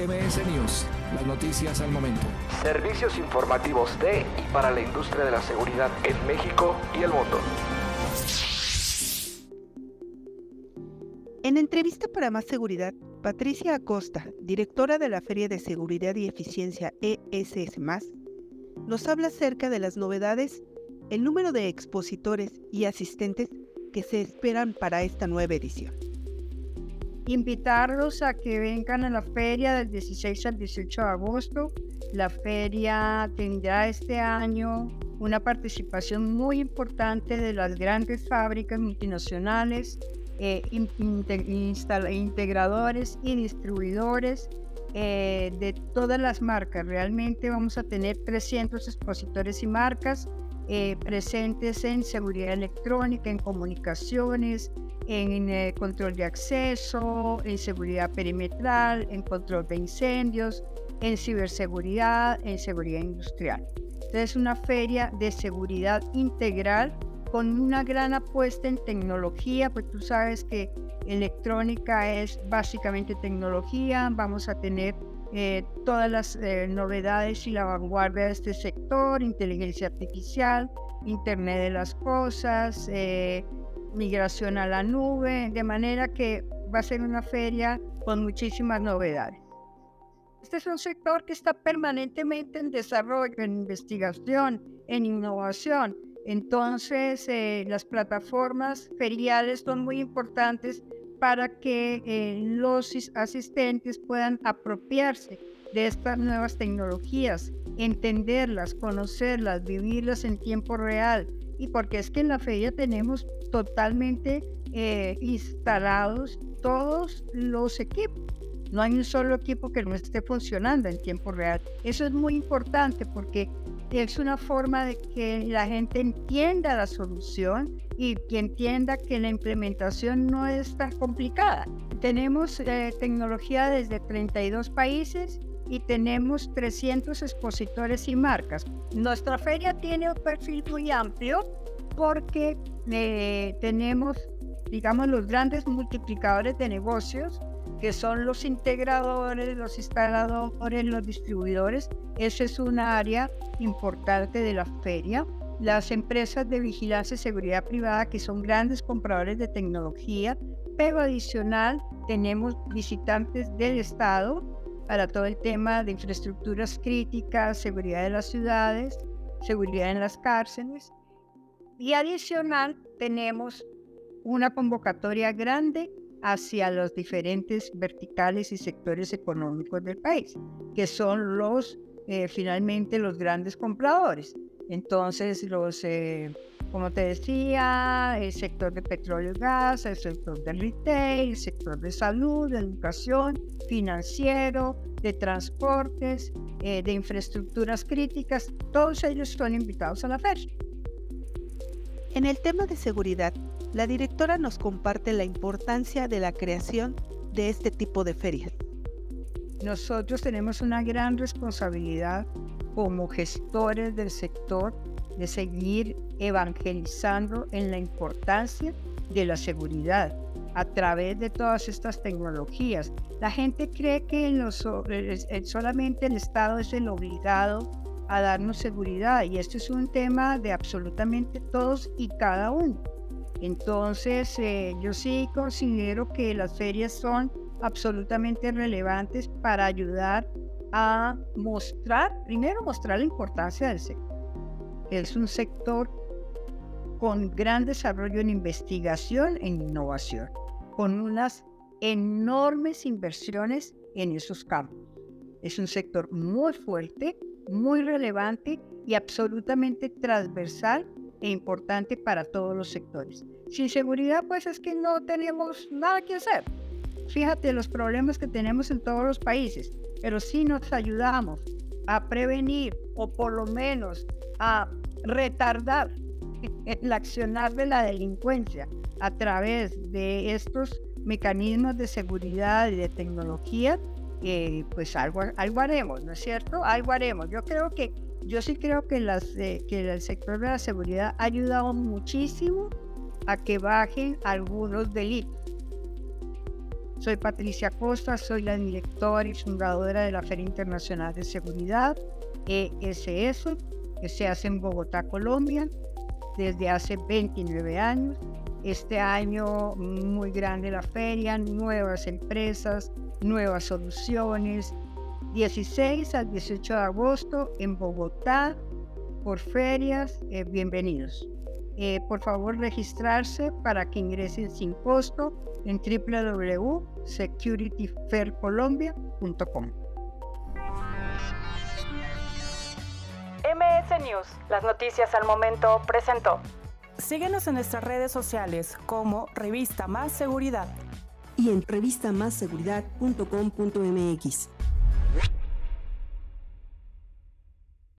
MS News, las noticias al momento. Servicios informativos de y para la industria de la seguridad en México y el mundo. En entrevista para Más Seguridad, Patricia Acosta, directora de la Feria de Seguridad y Eficiencia ESS, nos habla acerca de las novedades, el número de expositores y asistentes que se esperan para esta nueva edición invitarlos a que vengan a la feria del 16 al 18 de agosto. La feria tendrá este año una participación muy importante de las grandes fábricas multinacionales, eh, integradores y distribuidores eh, de todas las marcas. Realmente vamos a tener 300 expositores y marcas eh, presentes en seguridad electrónica, en comunicaciones, en eh, control de acceso, en seguridad perimetral, en control de incendios, en ciberseguridad, en seguridad industrial. Entonces, es una feria de seguridad integral con una gran apuesta en tecnología, pues tú sabes que electrónica es básicamente tecnología, vamos a tener eh, todas las eh, novedades y la vanguardia de este sector, inteligencia artificial, Internet de las Cosas, eh, migración a la nube, de manera que va a ser una feria con muchísimas novedades. Este es un sector que está permanentemente en desarrollo, en investigación, en innovación. Entonces, las plataformas feriales son muy importantes para que eh, los asistentes puedan apropiarse de estas nuevas tecnologías, entenderlas, conocerlas, vivirlas en tiempo real. Y porque es que en la feria tenemos totalmente eh, instalados todos los equipos. No hay un solo equipo que no esté funcionando en tiempo real. Eso es muy importante porque es una forma de que la gente entienda la solución y que entienda que la implementación no es tan complicada. Tenemos eh, tecnología desde 32 países y tenemos 300 expositores y marcas. Nuestra feria tiene un perfil muy amplio porque eh, tenemos, digamos, los grandes multiplicadores de negocios que son los integradores, los instaladores, los distribuidores. Esa es una área importante de la feria. Las empresas de vigilancia y seguridad privada, que son grandes compradores de tecnología, pero adicional tenemos visitantes del Estado para todo el tema de infraestructuras críticas, seguridad de las ciudades, seguridad en las cárceles. Y adicional tenemos una convocatoria grande hacia los diferentes verticales y sectores económicos del país, que son los, eh, finalmente, los grandes compradores. Entonces, los, eh, como te decía, el sector de petróleo y gas, el sector de retail, el sector de salud, de educación, financiero, de transportes, eh, de infraestructuras críticas, todos ellos son invitados a la feria. En el tema de seguridad, la directora nos comparte la importancia de la creación de este tipo de ferias. Nosotros tenemos una gran responsabilidad como gestores del sector de seguir evangelizando en la importancia de la seguridad a través de todas estas tecnologías. La gente cree que solamente el Estado es el obligado a darnos seguridad y esto es un tema de absolutamente todos y cada uno. Entonces, eh, yo sí considero que las ferias son absolutamente relevantes para ayudar a mostrar, primero mostrar la importancia del sector. Es un sector con gran desarrollo en investigación e innovación, con unas enormes inversiones en esos campos. Es un sector muy fuerte, muy relevante y absolutamente transversal e importante para todos los sectores. Sin seguridad, pues es que no tenemos nada que hacer. Fíjate los problemas que tenemos en todos los países, pero si nos ayudamos a prevenir o por lo menos a retardar el accionar de la delincuencia a través de estos mecanismos de seguridad y de tecnología, eh, pues algo, algo haremos, ¿no es cierto? Algo haremos. Yo creo que yo sí creo que, las, eh, que el sector de la seguridad ha ayudado muchísimo a que bajen algunos delitos. Soy Patricia Costa, soy la directora y fundadora de la Feria Internacional de Seguridad, ESS, que se hace en Bogotá, Colombia, desde hace 29 años. Este año muy grande la feria, nuevas empresas, nuevas soluciones. 16 al 18 de agosto en Bogotá por ferias. Eh, bienvenidos. Eh, por favor, registrarse para que ingresen sin costo en www.securityfaircolombia.com. MS News, las noticias al momento, presentó. Síguenos en nuestras redes sociales como Revista Más Seguridad y en revistamasseguridad.com.mx.